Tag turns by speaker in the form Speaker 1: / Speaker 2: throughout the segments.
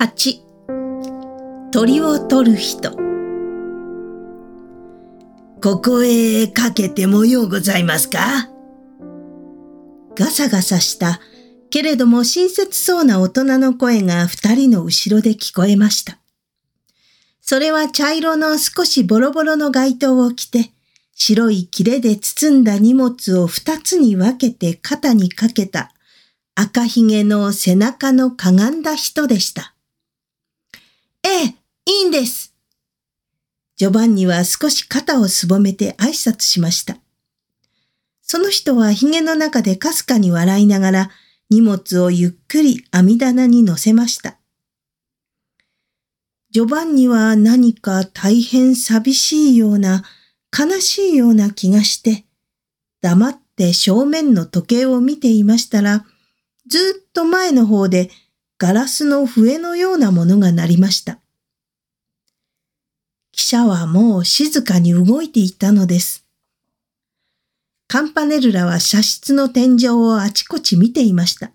Speaker 1: 8鳥を取る人
Speaker 2: ここへかけてもようございますか？
Speaker 1: ガサガサしたけれども親切そうな大人の声が二人の後ろで聞こえました。それは茶色の少しボロボロの街灯を着て、白い切れで包んだ荷物を二つに分けて肩にかけた赤ひげの背中のかがんだ人でした。いいんです。ジョバンニは少し肩をすぼめて挨拶しました。その人は髭の中でかすかに笑いながら荷物をゆっくり網棚に乗せました。ジョバンニは何か大変寂しいような、悲しいような気がして、黙って正面の時計を見ていましたら、ずっと前の方でガラスの笛のようなものが鳴りました。汽車はもう静かに動いていたのです。カンパネルラは車室の天井をあちこち見ていました。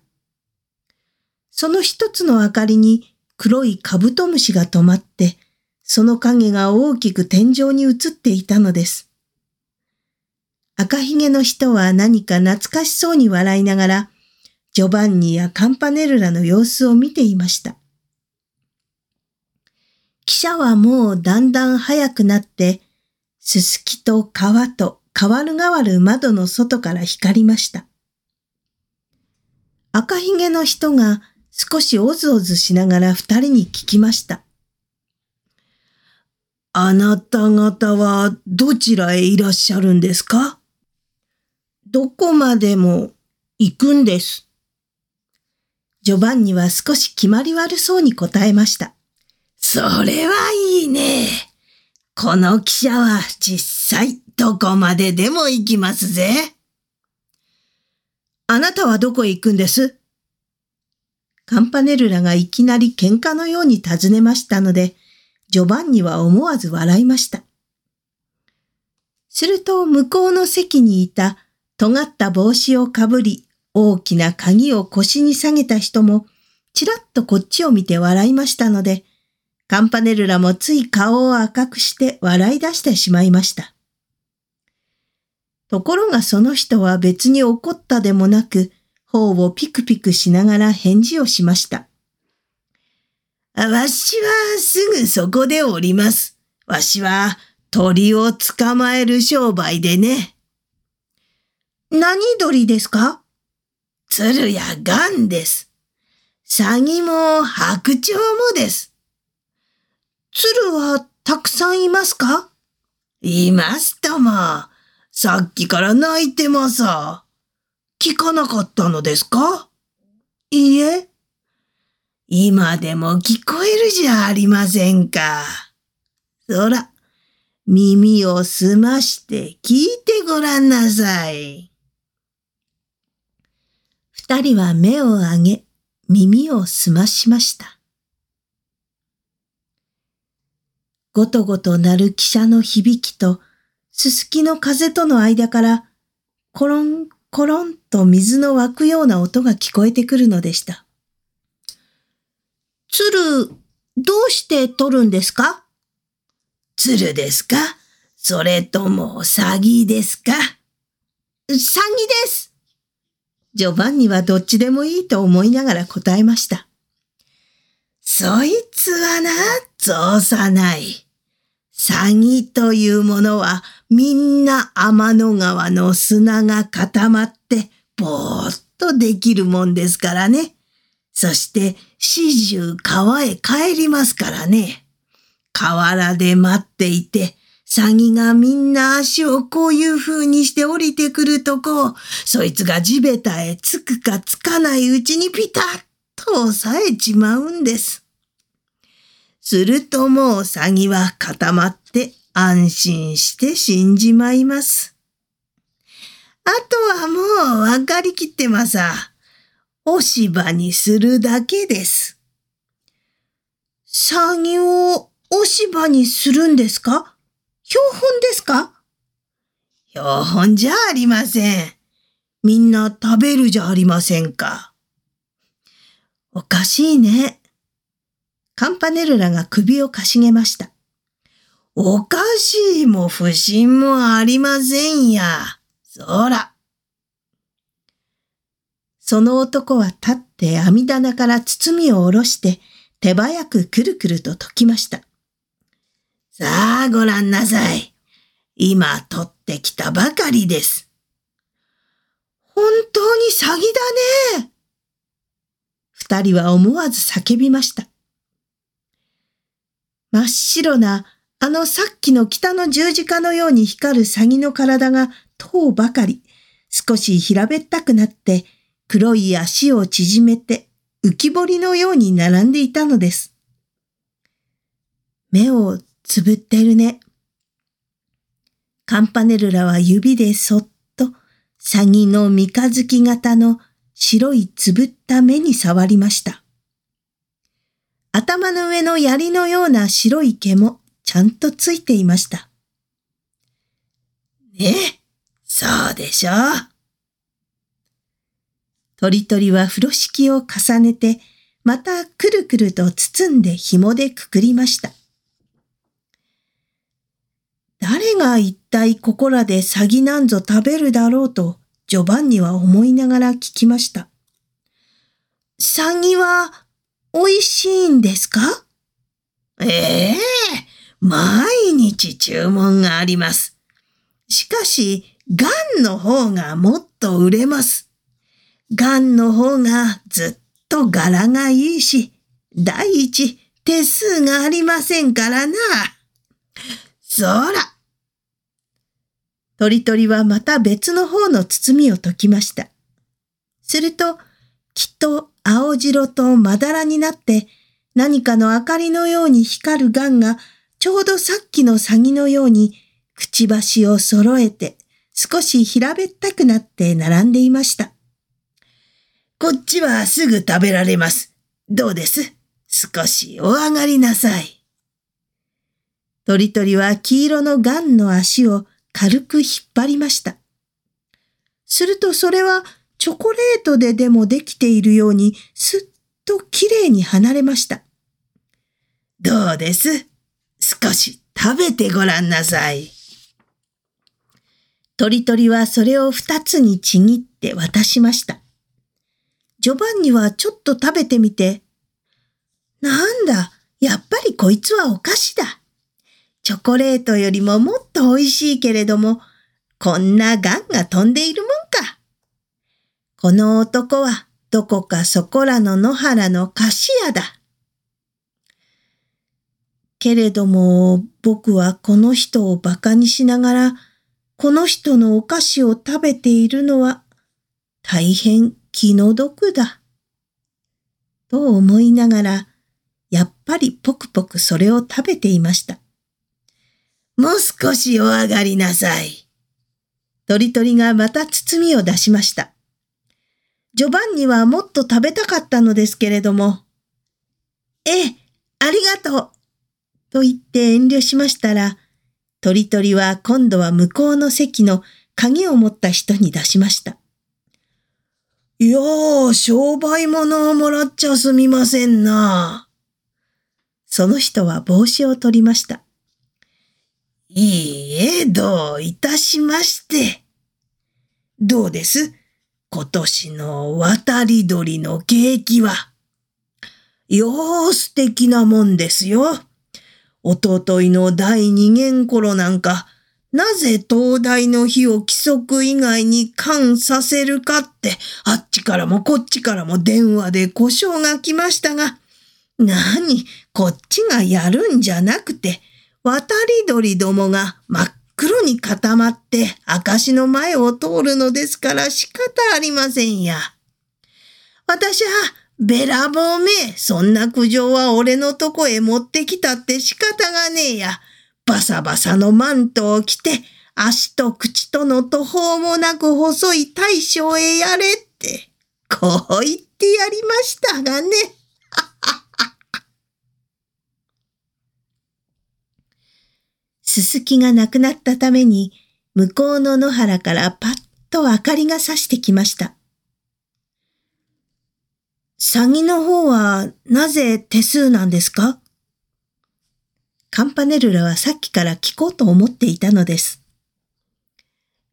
Speaker 1: その一つの明かりに黒いカブトムシが止まって、その影が大きく天井に映っていたのです。赤ひげの人は何か懐かしそうに笑いながら、ジョバンニやカンパネルラの様子を見ていました。汽車はもうだんだん早くなって、すすきと川と変わる変わる窓の外から光りました。赤ひげの人が少しおずおずしながら二人に聞きました。
Speaker 2: あなた方はどちらへいらっしゃるんですか？
Speaker 1: どこまでも行くんです。ジョバンニは少し決まり悪そうに答えました。
Speaker 2: それはいいね。この汽車は実際どこまででも行きますぜ。
Speaker 1: あなたはどこへ行くんです？カンパネルラがいきなり喧嘩のように尋ねましたので、ジョバンニは思わず笑いました。すると向こうの席にいた尖った帽子をかぶり大きな鍵を腰に下げた人も、ちらっとこっちを見て笑いましたので、カンパネルラもつい顔を赤くして笑い出してしまいました。ところがその人は別に怒ったでもなく、頬をピクピクしながら返事をしました。
Speaker 2: わしはすぐそこでおります。わしは鳥を捕まえる商売でね。
Speaker 1: 何鳥ですか？
Speaker 2: 鶴やガンです。サギも白鳥もです。
Speaker 1: 鶴はたくさんいますか？
Speaker 2: いますとも。さっきから泣いてます。聞かなかったのですか？
Speaker 1: いいえ。
Speaker 2: 今でも聞こえるじゃありませんか。そら、耳を澄まして聞いてごらんなさい。
Speaker 1: 二人は目を上げ、耳を澄ましました。ごとごと鳴る汽車の響きと、すすきの風との間から、コロンコロンと水の湧くような音が聞こえてくるのでした。鶴、どうして取るんですか？
Speaker 2: 鶴ですか？それとも詐欺ですか？
Speaker 1: 詐欺ですジョバンニはどっちでもいいと思いながら答えました。
Speaker 2: そいつはな、造さない。詐欺というものはみんな天の川の砂が固まってぼーっとできるもんですからね。そして始終川へ帰りますからね。河原で待っていてサギがみんな足をこういう風にして降りてくるとこ、そいつが地べたへつくかつかないうちにピタッと押さえちまうんです。するともうサギは固まって安心して死んじまいます。あとはもうわかりきってまさ。押し場にするだけです。
Speaker 1: サギを押し場にするんですか？標本ですか？
Speaker 2: 標本じゃありません。みんな食べるじゃありませんか。
Speaker 1: おかしいね。カンパネルラが首をかしげました。
Speaker 2: おかしいも不審もありませんや。そら。
Speaker 1: その男は立って網棚から包みを下ろして手早くくるくると解きました。
Speaker 2: さあご覧なさい。今取ってきたばかりです。
Speaker 1: 本当に詐欺だね。二人は思わず叫びました。真っ白なあのさっきの北の十字架のように光るサギの体が塔ばかり少し平べったくなって黒い足を縮めて浮き彫りのように並んでいたのです。目をつぶってるね。カンパネルラは指でそっとサギの三日月型の白いつぶった目に触りました。頭の上の槍のような白い毛もちゃんとついていました。
Speaker 2: ねえそうでしょ？う。
Speaker 1: 鳥鳥は風呂敷を重ねて、またくるくると包んで紐でくくりました。誰が一体ここらで詐欺なんぞ食べるだろうと、ジョバンニは思いながら聞きました。詐欺は美味しいんですか？
Speaker 2: ええ毎日注文があります。しかし、ガンの方がもっと売れます。ガンの方がずっと柄がいいし、第一、手数がありませんからな。そら。
Speaker 1: 鳥鳥はまた別の方の包みを解きました。すると、きっと青白とまだらになって何かの明かりのように光るガンがちょうどさっきのサギのように、くちばしを揃えて、少し平べったくなって並んでいました。
Speaker 2: こっちはすぐ食べられます。どうです？少しお上がりなさい。
Speaker 1: 鳥鳥は黄色のガンの足を軽く引っ張りました。するとそれはチョコレートででもできているようにすっときれいに離れました。
Speaker 2: どうです？少し食べてごらんなさい。
Speaker 1: 鳥鳥はそれを二つにちぎって渡しました。ジョバンニはちょっと食べてみて、なんだ、やっぱりこいつはお菓子だ。チョコレートよりももっと美味しいけれども、こんなガンが飛んでいるもん。この男はどこかそこらの野原の菓子屋だ。けれども僕はこの人を馬鹿にしながらこの人のお菓子を食べているのは大変気の毒だ。と思いながらやっぱりポクポクそれを食べていました。
Speaker 2: もう少しお上がりなさい。
Speaker 1: 鳥鳥がまた包みを出しました。ジョバンニはもっと食べたかったのですけれども、ええ、ありがとう。と言って遠慮しましたら、鳥鳥は今度は向こうの席の鍵を持った人に出しました。
Speaker 2: いやー、商売物をもらっちゃすみませんな。
Speaker 1: その人は帽子を取りました。
Speaker 2: いいえ、どういたしまして。どうです？今年の渡り鳥のケーキは。よー素敵なもんですよ。おとといの第二元頃なんか、なぜ東大の日を規則以外に関させるかって、あっちからもこっちからも電話で故障が来ましたが、何、こっちがやるんじゃなくて、渡り鳥どもが真っ黒に固まって証の前を通るのですから仕方ありませんや。私はべらぼうめ、そんな苦情は俺のとこへ持ってきたって仕方がねえや。バサバサのマントを着て、足と口との途方もなく細い大将へやれって、こう言ってやりましたがね。
Speaker 1: すすきがなくなったために、向こうの野原からパッと明かりがさしてきました。詐欺の方はなぜ手数なんですか？カンパネルラはさっきから聞こうと思っていたのです。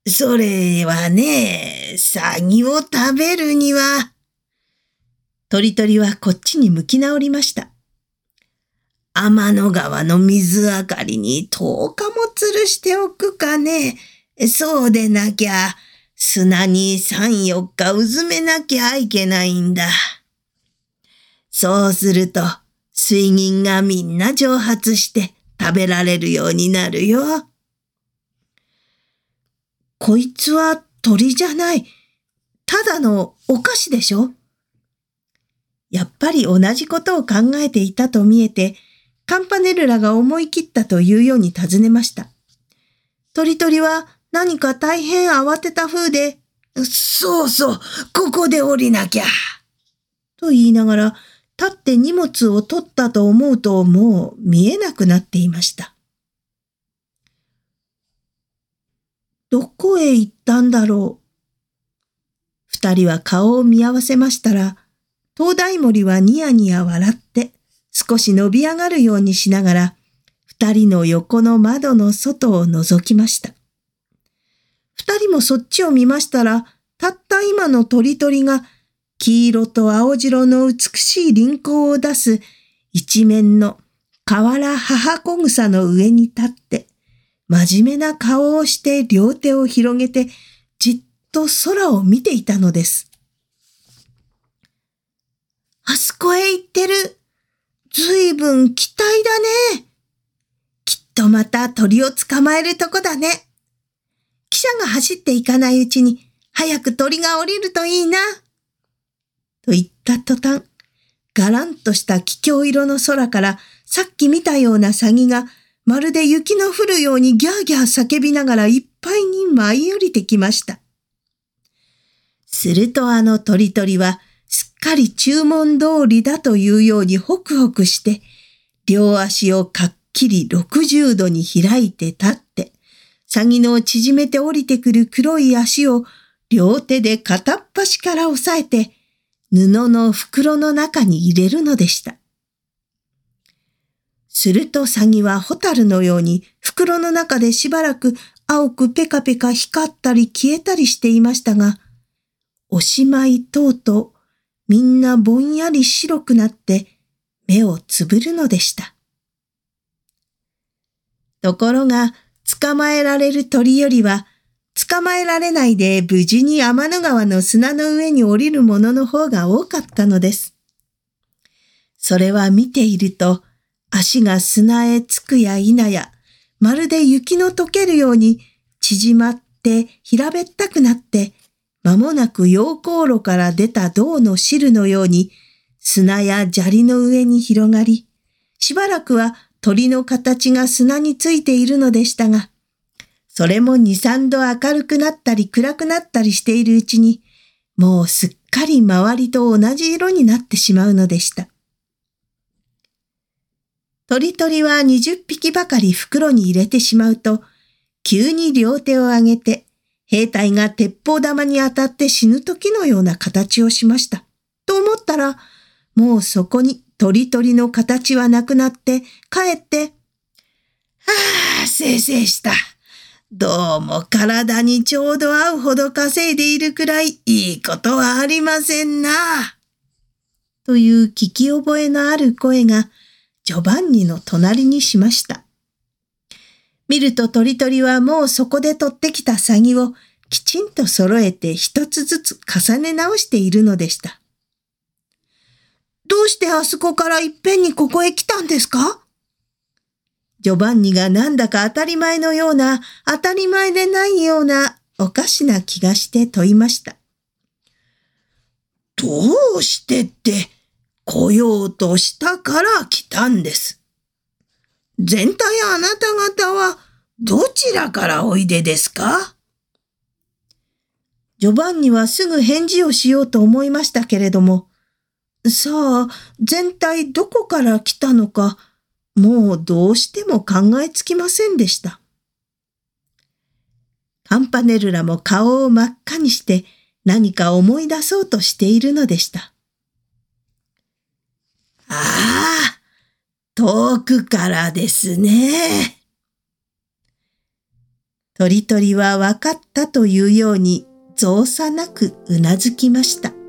Speaker 2: それはね、詐欺を食べるには。
Speaker 1: 鳥鳥はこっちに向き直りました。
Speaker 2: 天の川の水明かりに10日も吊るしておくかね。そうでなきゃ、砂に3、4日うずめなきゃいけないんだ。そうすると、水銀がみんな蒸発して食べられるようになるよ。
Speaker 1: こいつは鳥じゃない。ただのお菓子でしょやっぱり同じことを考えていたと見えて、カンパネルラが思い切ったというように尋ねました。鳥鳥は何か大変慌てた風で、
Speaker 2: そうそう、ここで降りなきゃ。
Speaker 1: と言いながら、立って荷物を取ったと思うともう見えなくなっていました。どこへ行ったんだろう。二人は顔を見合わせましたら、東大森はニヤニヤ笑って少し伸び上がるようにしながら、二人の横の窓の外を覗きました。二人もそっちを見ましたら、たった今の鳥鳥が黄色と青白の美しい輪行を出す一面の河原母子草の上に立って、真面目な顔をして両手を広げて、じっと空を見ていたのです。
Speaker 2: あそこへ行ってる。ずいぶん期待だね。きっとまた鳥を捕まえるとこだね。汽車が走っていかないうちに、早く鳥が降りるといいな。
Speaker 1: と言った途端、がらんとした気境色の空からさっき見たようなサギがまるで雪の降るようにギャーギャー叫びながらいっぱいに舞い降りてきました。するとあの鳥鳥はかり注文通りだというようにホクホクして、両足をかっきり60度に開いて立って、サギの縮めて降りてくる黒い足を両手で片っ端から押さえて、布の袋の中に入れるのでした。するとサギはホタルのように袋の中でしばらく青くペカペカ光ったり消えたりしていましたが、おしまいとうとうみんなぼんやり白くなって目をつぶるのでした。ところが捕まえられる鳥よりは、捕まえられないで無事に天の川の砂の上に降りるものの方が多かったのです。それは見ていると、足が砂へつくや否や、まるで雪の溶けるように縮まって平べったくなって、間もなく陽光炉から出た銅の汁のように砂や砂利の上に広がり、しばらくは鳥の形が砂についているのでしたが、それも二三度明るくなったり暗くなったりしているうちに、もうすっかり周りと同じ色になってしまうのでした。鳥鳥は二十匹ばかり袋に入れてしまうと、急に両手を上げて、兵隊が鉄砲玉に当たって死ぬ時のような形をしました。と思ったら、もうそこに鳥鳥の形はなくなって、かえって、
Speaker 2: はあ、せいせいした。どうも体にちょうど合うほど稼いでいるくらいいいことはありませんな。
Speaker 1: という聞き覚えのある声がジョバンニの隣にしました。見ると鳥鳥はもうそこで取ってきたサギをきちんと揃えて一つずつ重ね直しているのでした。
Speaker 2: どうしてあそこからいっぺんにここへ来たんですか？
Speaker 1: ジョバンニがなんだか当たり前のような、当たり前でないようなおかしな気がして問いました。
Speaker 2: どうしてって来ようとしたから来たんです。全体あなた方はどちらからおいでですか？
Speaker 1: ジョバンニはすぐ返事をしようと思いましたけれども、さあ、全体どこから来たのか、もうどうしても考えつきませんでした。カンパネルラも顔を真っ赤にして何か思い出そうとしているのでした。
Speaker 2: 遠くからですね。
Speaker 1: 鳥鳥は分かったというように造作なくうなずきました。